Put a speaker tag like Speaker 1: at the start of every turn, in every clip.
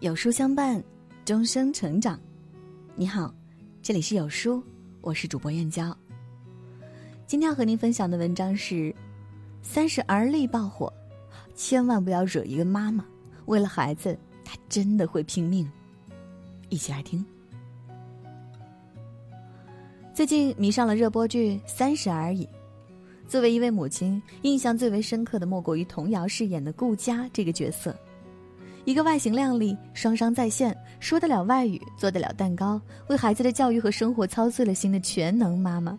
Speaker 1: 有书相伴，终生成长。你好，这里是有书，我是主播燕娇。今天要和您分享的文章是：三十而立爆火，千万不要惹一个妈妈，为了孩子，她真的会拼命。一起来听。最近迷上了热播剧《三十而已》，作为一位母亲，印象最为深刻的莫过于童瑶饰演的顾佳这个角色。一个外形靓丽、双商在线、说得了外语、做得了蛋糕、为孩子的教育和生活操碎了心的全能妈妈。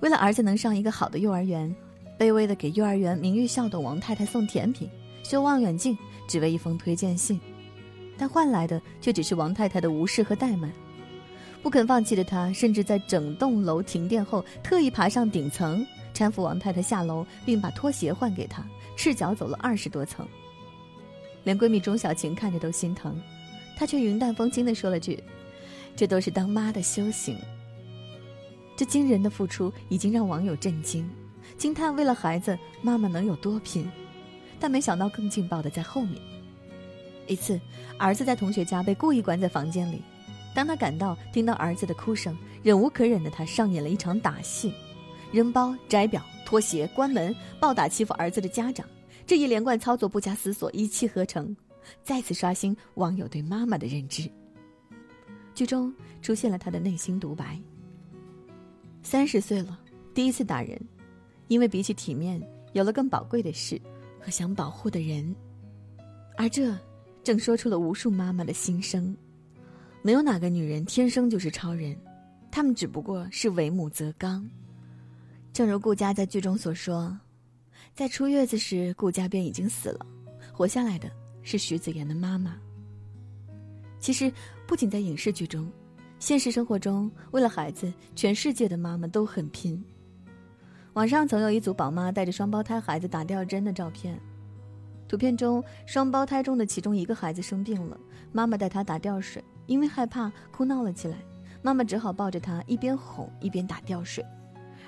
Speaker 1: 为了儿子能上一个好的幼儿园，卑微的给幼儿园名誉校董王太太送甜品、修望远镜，只为一封推荐信，但换来的却只是王太太的无视和怠慢。不肯放弃的她，甚至在整栋楼停电后，特意爬上顶层搀扶王太太下楼，并把拖鞋换给她，赤脚走了二十多层。连闺蜜钟小晴看着都心疼，她却云淡风轻地说了句：“这都是当妈的修行。”这惊人的付出已经让网友震惊，惊叹为了孩子妈妈能有多拼。但没想到更劲爆的在后面。一次，儿子在同学家被故意关在房间里，当他赶到，听到儿子的哭声，忍无可忍的他上演了一场打戏，扔包、摘表、脱鞋、关门，暴打欺负儿子的家长。这一连贯操作不加思索，一气呵成，再次刷新网友对妈妈的认知。剧中出现了他的内心独白：三十岁了，第一次打人，因为比起体面，有了更宝贵的事和想保护的人，而这正说出了无数妈妈的心声。没有哪个女人天生就是超人，她们只不过是为母则刚。正如顾佳在剧中所说。在出月子时，顾家便已经死了，活下来的是徐子言的妈妈。其实，不仅在影视剧中，现实生活中，为了孩子，全世界的妈妈都很拼。网上曾有一组宝妈带着双胞胎孩子打吊针的照片，图片中双胞胎中的其中一个孩子生病了，妈妈带他打吊水，因为害怕哭闹了起来，妈妈只好抱着他一边哄一边打吊水。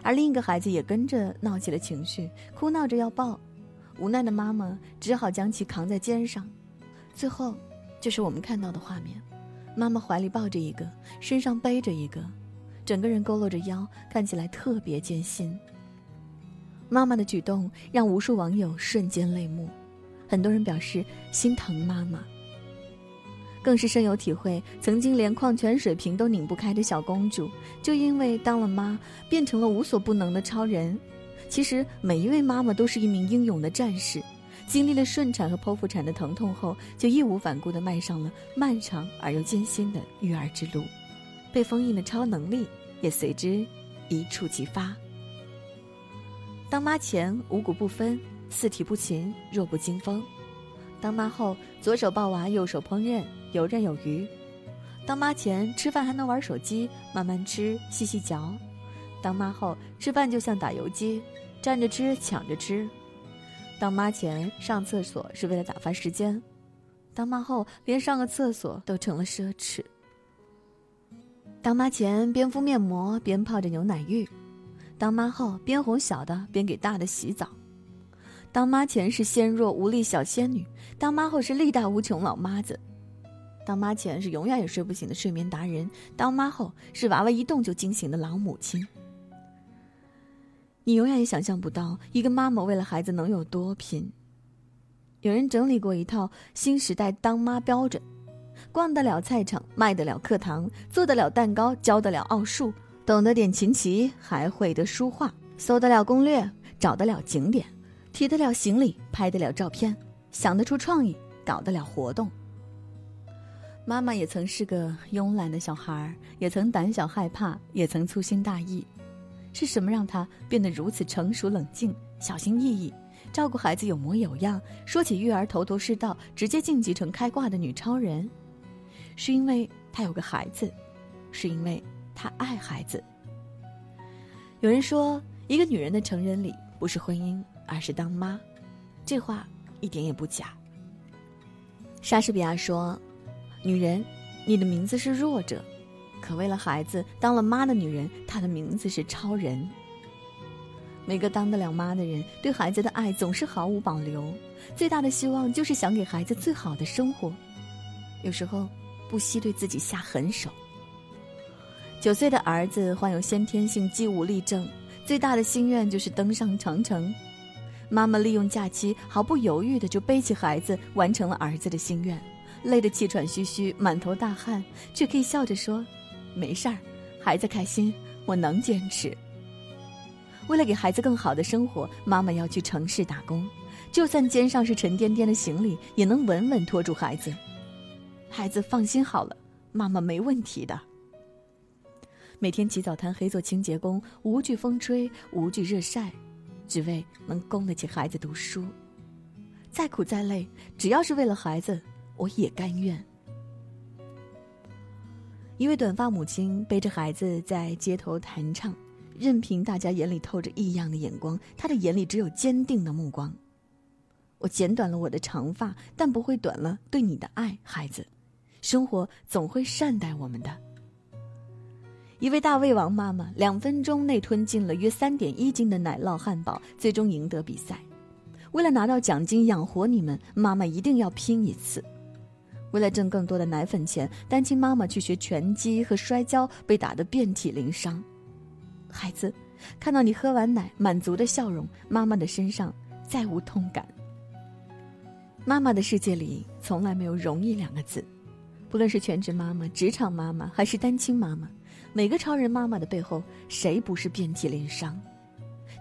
Speaker 1: 而另一个孩子也跟着闹起了情绪，哭闹着要抱，无奈的妈妈只好将其扛在肩上。最后，就是我们看到的画面：妈妈怀里抱着一个，身上背着一个，整个人佝偻着腰，看起来特别艰辛。妈妈的举动让无数网友瞬间泪目，很多人表示心疼妈妈。更是深有体会，曾经连矿泉水瓶都拧不开的小公主，就因为当了妈，变成了无所不能的超人。其实每一位妈妈都是一名英勇的战士，经历了顺产和剖腹产的疼痛后，就义无反顾地迈上了漫长而又艰辛的育儿之路，被封印的超能力也随之一触即发。当妈前五谷不分，四体不勤，弱不禁风。当妈后，左手抱娃，右手烹饪，游刃有余；当妈前，吃饭还能玩手机，慢慢吃，细细嚼；当妈后，吃饭就像打游击，站着吃，抢着吃；当妈前，上厕所是为了打发时间；当妈后，连上个厕所都成了奢侈；当妈前，边敷面膜边泡着牛奶浴；当妈后，边哄小的边给大的洗澡。当妈前是纤弱无力小仙女，当妈后是力大无穷老妈子。当妈前是永远也睡不醒的睡眠达人，当妈后是娃娃一动就惊醒的老母亲。你永远也想象不到一个妈妈为了孩子能有多拼。有人整理过一套新时代当妈标准：逛得了菜场，卖得了课堂，做得了蛋糕，教得了奥数，懂得点琴棋，还会得书画，搜得了攻略，找得了景点。提得了行李，拍得了照片，想得出创意，搞得了活动。妈妈也曾是个慵懒的小孩，也曾胆小害怕，也曾粗心大意。是什么让她变得如此成熟冷静、小心翼翼，照顾孩子有模有样？说起育儿头头是道，直接晋级成开挂的女超人，是因为她有个孩子，是因为她爱孩子。有人说，一个女人的成人礼不是婚姻。而是当妈，这话一点也不假。莎士比亚说：“女人，你的名字是弱者，可为了孩子当了妈的女人，她的名字是超人。”每个当得了妈的人，对孩子的爱总是毫无保留，最大的希望就是想给孩子最好的生活。有时候不惜对自己下狠手。九岁的儿子患有先天性肌无力症，最大的心愿就是登上长城。妈妈利用假期，毫不犹豫的就背起孩子，完成了儿子的心愿，累得气喘吁吁、满头大汗，却可以笑着说：“没事儿，孩子开心，我能坚持。”为了给孩子更好的生活，妈妈要去城市打工，就算肩上是沉甸甸的行李，也能稳稳拖住孩子。孩子放心好了，妈妈没问题的。每天起早贪黑做清洁工，无惧风吹，无惧热晒。只为能供得起孩子读书，再苦再累，只要是为了孩子，我也甘愿。一位短发母亲背着孩子在街头弹唱，任凭大家眼里透着异样的眼光，她的眼里只有坚定的目光。我剪短了我的长发，但不会短了对你的爱，孩子。生活总会善待我们的。一位大胃王妈妈两分钟内吞进了约三点一斤的奶酪汉堡，最终赢得比赛。为了拿到奖金养活你们，妈妈一定要拼一次。为了挣更多的奶粉钱，单亲妈妈去学拳击和摔跤，被打得遍体鳞伤。孩子，看到你喝完奶满足的笑容，妈妈的身上再无痛感。妈妈的世界里从来没有容易两个字，不论是全职妈妈、职场妈妈，还是单亲妈妈。每个超人妈妈的背后，谁不是遍体鳞伤？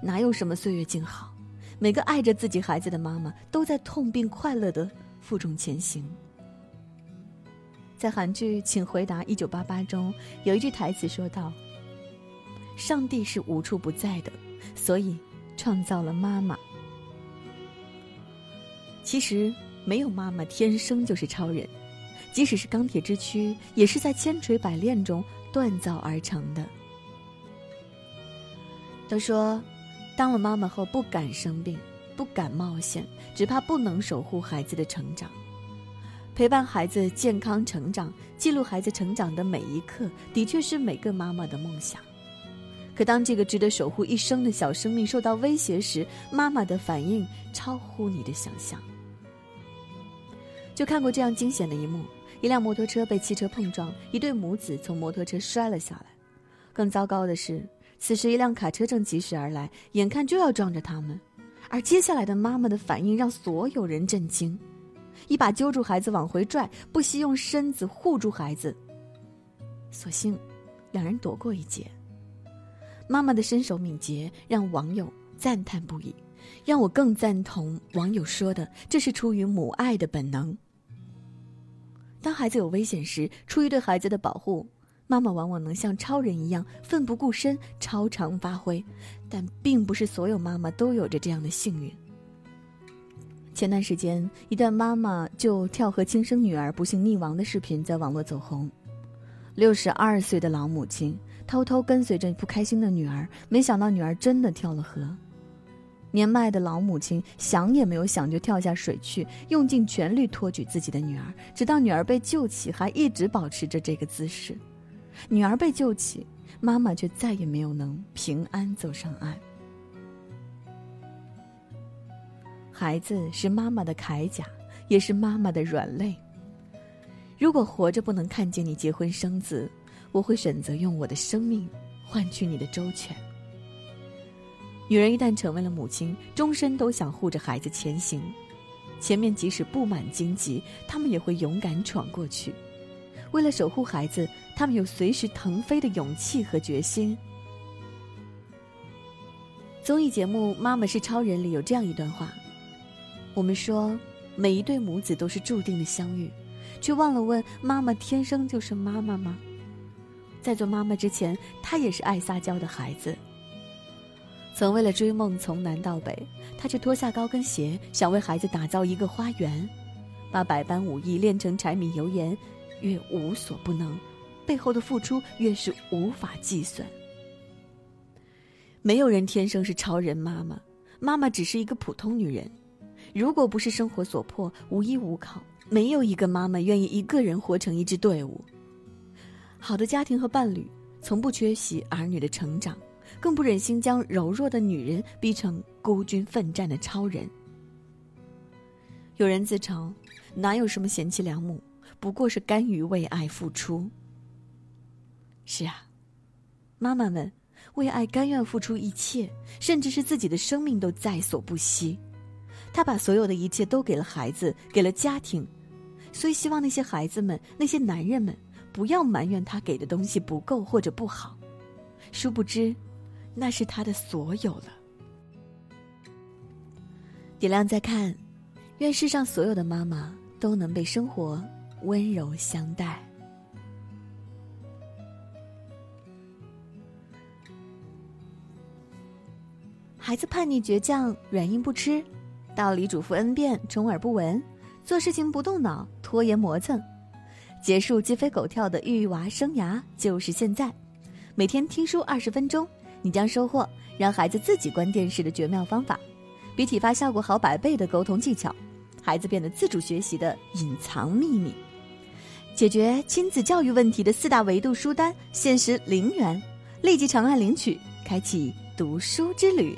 Speaker 1: 哪有什么岁月静好？每个爱着自己孩子的妈妈，都在痛并快乐的负重前行。在韩剧《请回答一九八八》中，有一句台词说道：“上帝是无处不在的，所以创造了妈妈。”其实，没有妈妈天生就是超人，即使是钢铁之躯，也是在千锤百炼中。锻造而成的。都说，当了妈妈后不敢生病，不敢冒险，只怕不能守护孩子的成长。陪伴孩子健康成长，记录孩子成长的每一刻，的确是每个妈妈的梦想。可当这个值得守护一生的小生命受到威胁时，妈妈的反应超乎你的想象。就看过这样惊险的一幕。一辆摩托车被汽车碰撞，一对母子从摩托车摔了下来。更糟糕的是，此时一辆卡车正疾驶而来，眼看就要撞着他们。而接下来的妈妈的反应让所有人震惊：一把揪住孩子往回拽，不惜用身子护住孩子。所幸，两人躲过一劫。妈妈的身手敏捷让网友赞叹不已，让我更赞同网友说的：这是出于母爱的本能。当孩子有危险时，出于对孩子的保护，妈妈往往能像超人一样奋不顾身、超常发挥。但并不是所有妈妈都有着这样的幸运。前段时间，一段妈妈就跳河轻生女儿不幸溺亡的视频在网络走红。六十二岁的老母亲偷偷跟随着不开心的女儿，没想到女儿真的跳了河。年迈的老母亲想也没有想就跳下水去，用尽全力托举自己的女儿，直到女儿被救起，还一直保持着这个姿势。女儿被救起，妈妈却再也没有能平安走上岸。孩子是妈妈的铠甲，也是妈妈的软肋。如果活着不能看见你结婚生子，我会选择用我的生命换取你的周全。女人一旦成为了母亲，终身都想护着孩子前行。前面即使布满荆棘，她们也会勇敢闯过去。为了守护孩子，她们有随时腾飞的勇气和决心。综艺节目《妈妈是超人》里有这样一段话：我们说每一对母子都是注定的相遇，却忘了问妈妈天生就是妈妈吗？在做妈妈之前，她也是爱撒娇的孩子。曾为了追梦从南到北，她却脱下高跟鞋，想为孩子打造一个花园，把百般武艺练成柴米油盐，越无所不能，背后的付出越是无法计算。没有人天生是超人妈妈，妈妈只是一个普通女人。如果不是生活所迫，无依无靠，没有一个妈妈愿意一个人活成一支队伍。好的家庭和伴侣，从不缺席儿女的成长。更不忍心将柔弱的女人逼成孤军奋战的超人。有人自嘲，哪有什么贤妻良母，不过是甘于为爱付出。是啊，妈妈们为爱甘愿付出一切，甚至是自己的生命都在所不惜。他把所有的一切都给了孩子，给了家庭，所以希望那些孩子们、那些男人们不要埋怨他给的东西不够或者不好。殊不知，那是他的所有了。点亮再看，愿世上所有的妈妈都能被生活温柔相待。孩子叛逆倔强，软硬不吃，道理嘱咐 n 遍，充耳不闻，做事情不动脑，拖延磨蹭，结束鸡飞狗跳的育娃生涯就是现在。每天听书二十分钟，你将收获让孩子自己关电视的绝妙方法，比体罚效果好百倍的沟通技巧，孩子变得自主学习的隐藏秘密，解决亲子教育问题的四大维度书单，限时零元，立即长按领取，开启读书之旅。